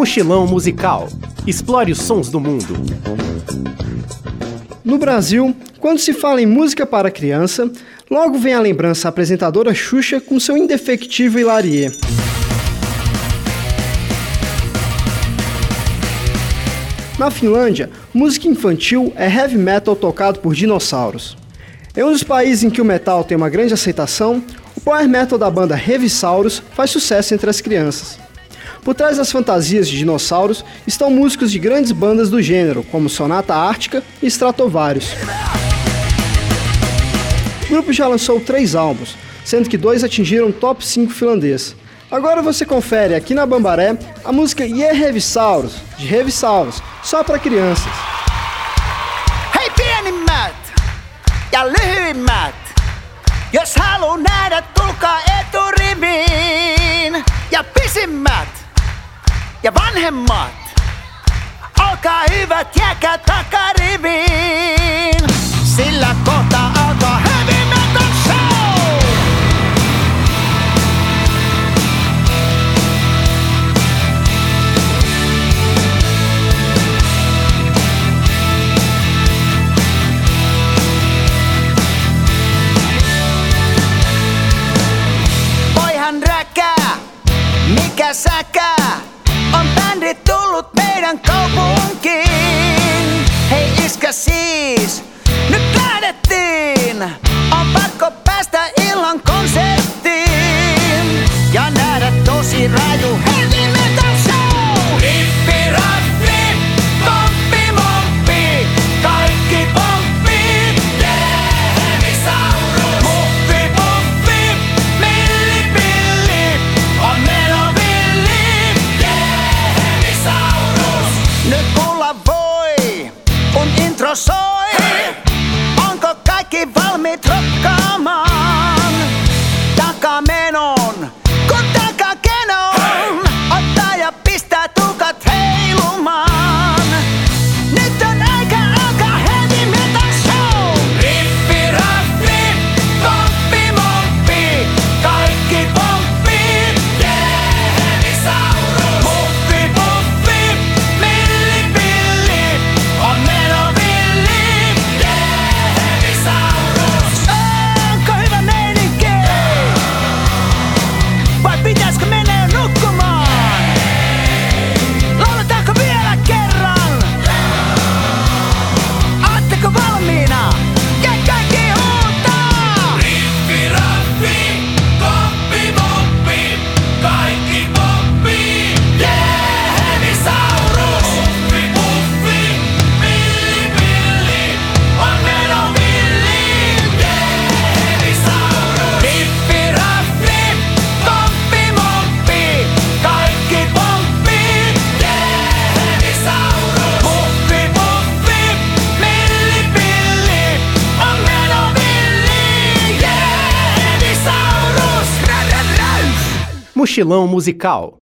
Mochilão musical. Explore os sons do mundo. No Brasil, quando se fala em música para criança, logo vem a lembrança a apresentadora Xuxa com seu indefectível Hilarie. Na Finlândia, música infantil é heavy metal tocado por dinossauros. Em um dos países em que o metal tem uma grande aceitação, o power metal da banda Revisaurus faz sucesso entre as crianças. Por trás das fantasias de dinossauros estão músicos de grandes bandas do gênero, como Sonata Ártica e Stratovarius. O grupo já lançou três álbuns, sendo que dois atingiram o top 5 finlandês. Agora você confere aqui na Bambaré a música Yeah Revisaurus, de Revisaurus, só para crianças. Lyhyimmät, jos halu nähdä, tulkaa eturiviin. Ja vanhemmat, olkaa hyvät, jääkää takariviin. Sillä kohta alkaa heavy metal show. Poihan räkää, mikä säkää, on pakko päästä illan konserttiin. Ja nähdä tosi raju heavy metal show. Rippi rappi, pomppi momppi, kaikki pomppii. Yeah, Hevisaurus. Muffi puffi, milli pilli, on meno villi. Yeah, Hevisaurus. Nyt kuulla voi, kun intro soi. Mochilão musical.